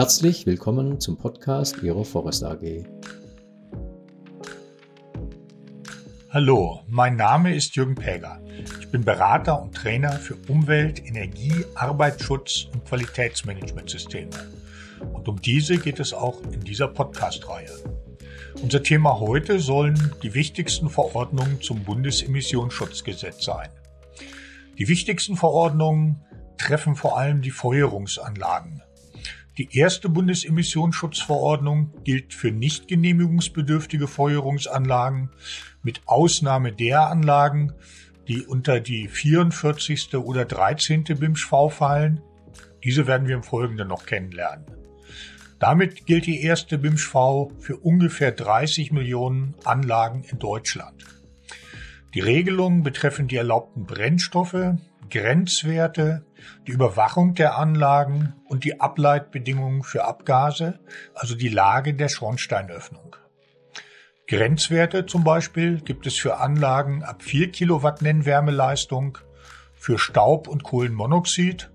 Herzlich willkommen zum Podcast Ihrer Forest AG. Hallo, mein Name ist Jürgen Päger. Ich bin Berater und Trainer für Umwelt, Energie, Arbeitsschutz und Qualitätsmanagementsysteme. Und um diese geht es auch in dieser Podcast-Reihe. Unser Thema heute sollen die wichtigsten Verordnungen zum Bundesemissionsschutzgesetz sein. Die wichtigsten Verordnungen treffen vor allem die Feuerungsanlagen. Die erste Bundesemissionsschutzverordnung gilt für nicht genehmigungsbedürftige Feuerungsanlagen mit Ausnahme der Anlagen, die unter die 44. oder 13. BIMSCH-V fallen. Diese werden wir im Folgenden noch kennenlernen. Damit gilt die erste BIMSCH-V für ungefähr 30 Millionen Anlagen in Deutschland. Die Regelungen betreffen die erlaubten Brennstoffe, Grenzwerte, die Überwachung der Anlagen und die Ableitbedingungen für Abgase, also die Lage der Schornsteinöffnung. Grenzwerte zum Beispiel gibt es für Anlagen ab 4 Kilowatt Nennwärmeleistung, für Staub- und Kohlenmonoxid,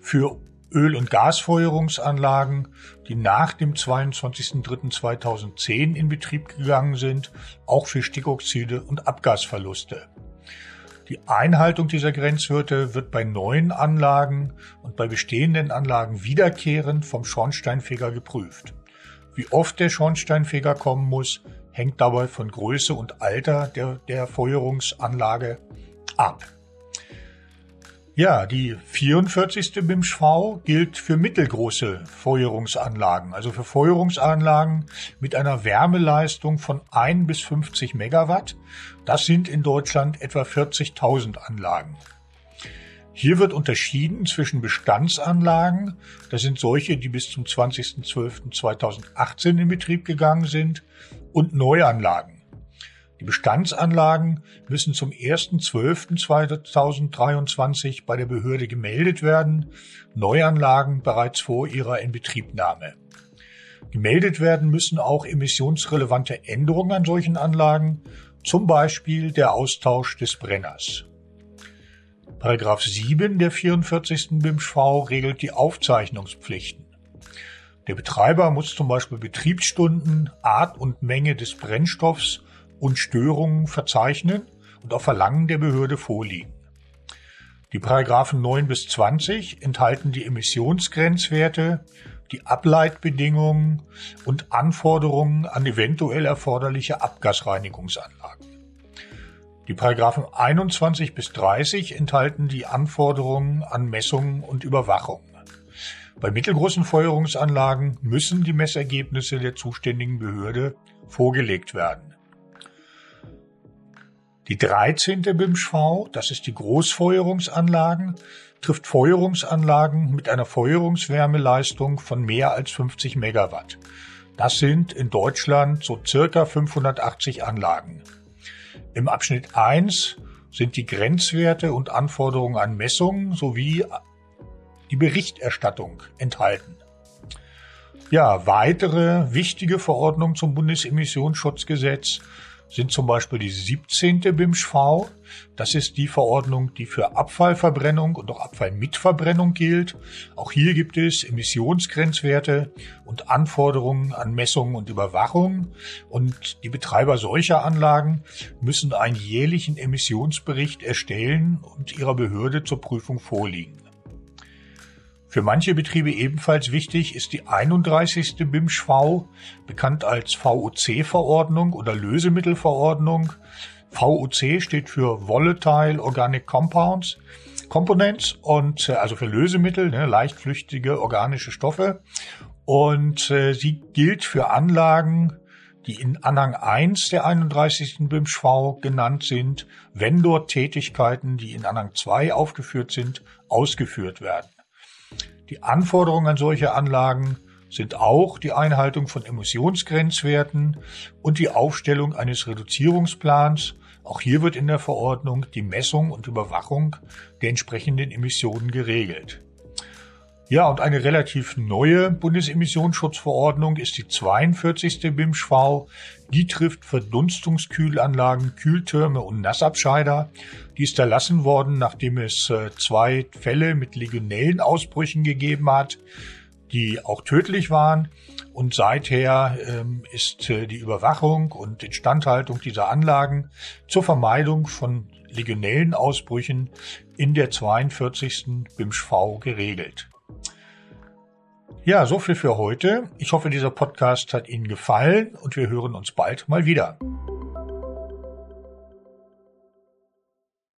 für Öl- und Gasfeuerungsanlagen, die nach dem 22.03.2010 in Betrieb gegangen sind, auch für Stickoxide und Abgasverluste. Die Einhaltung dieser Grenzwerte wird bei neuen Anlagen und bei bestehenden Anlagen wiederkehrend vom Schornsteinfeger geprüft. Wie oft der Schornsteinfeger kommen muss, hängt dabei von Größe und Alter der, der Feuerungsanlage ab. Ja, die 44. BIMSCH-V gilt für mittelgroße Feuerungsanlagen, also für Feuerungsanlagen mit einer Wärmeleistung von 1 bis 50 Megawatt. Das sind in Deutschland etwa 40.000 Anlagen. Hier wird unterschieden zwischen Bestandsanlagen, das sind solche, die bis zum 20.12.2018 in Betrieb gegangen sind, und Neuanlagen. Die Bestandsanlagen müssen zum 1.12.2023 bei der Behörde gemeldet werden, Neuanlagen bereits vor ihrer Inbetriebnahme. Gemeldet werden müssen auch emissionsrelevante Änderungen an solchen Anlagen, zum Beispiel der Austausch des Brenners. Paragraph 7 der 44. BIMSCH-V regelt die Aufzeichnungspflichten. Der Betreiber muss zum Beispiel Betriebsstunden, Art und Menge des Brennstoffs und Störungen verzeichnen und auf Verlangen der Behörde vorliegen. Die Paragraphen 9 bis 20 enthalten die Emissionsgrenzwerte, die Ableitbedingungen und Anforderungen an eventuell erforderliche Abgasreinigungsanlagen. Die Paragraphen 21 bis 30 enthalten die Anforderungen an Messungen und Überwachung. Bei mittelgroßen Feuerungsanlagen müssen die Messergebnisse der zuständigen Behörde vorgelegt werden. Die 13. BIMSCH-V, das ist die Großfeuerungsanlagen, trifft Feuerungsanlagen mit einer Feuerungswärmeleistung von mehr als 50 Megawatt. Das sind in Deutschland so circa 580 Anlagen. Im Abschnitt 1 sind die Grenzwerte und Anforderungen an Messungen sowie die Berichterstattung enthalten. Ja, weitere wichtige Verordnungen zum Bundesemissionsschutzgesetz sind zum Beispiel die 17. BIMSCH-V. Das ist die Verordnung, die für Abfallverbrennung und auch Abfallmitverbrennung gilt. Auch hier gibt es Emissionsgrenzwerte und Anforderungen an Messungen und Überwachung. Und die Betreiber solcher Anlagen müssen einen jährlichen Emissionsbericht erstellen und ihrer Behörde zur Prüfung vorliegen. Für manche Betriebe ebenfalls wichtig ist die 31. BIMSCH-V, bekannt als VOC-Verordnung oder Lösemittelverordnung. VOC steht für Volatile Organic Compounds, Components und äh, also für Lösemittel, ne, leichtflüchtige organische Stoffe. Und äh, sie gilt für Anlagen, die in Anhang 1 der 31. BIMSCH-V genannt sind, wenn dort Tätigkeiten, die in Anhang 2 aufgeführt sind, ausgeführt werden. Die Anforderungen an solche Anlagen sind auch die Einhaltung von Emissionsgrenzwerten und die Aufstellung eines Reduzierungsplans. Auch hier wird in der Verordnung die Messung und Überwachung der entsprechenden Emissionen geregelt. Ja, und eine relativ neue Bundesemissionsschutzverordnung ist die 42. BIMSCH-V. Die trifft Verdunstungskühlanlagen, Kühltürme und Nassabscheider. Die ist erlassen worden, nachdem es äh, zwei Fälle mit Legionellenausbrüchen gegeben hat. die auch tödlich waren. Und seither ähm, ist äh, die Überwachung und Instandhaltung dieser Anlagen zur Vermeidung von Legionellenausbrüchen in der 42. BIMSCH V geregelt. Ja, so viel für heute. Ich hoffe, dieser Podcast hat Ihnen gefallen und wir hören uns bald mal wieder.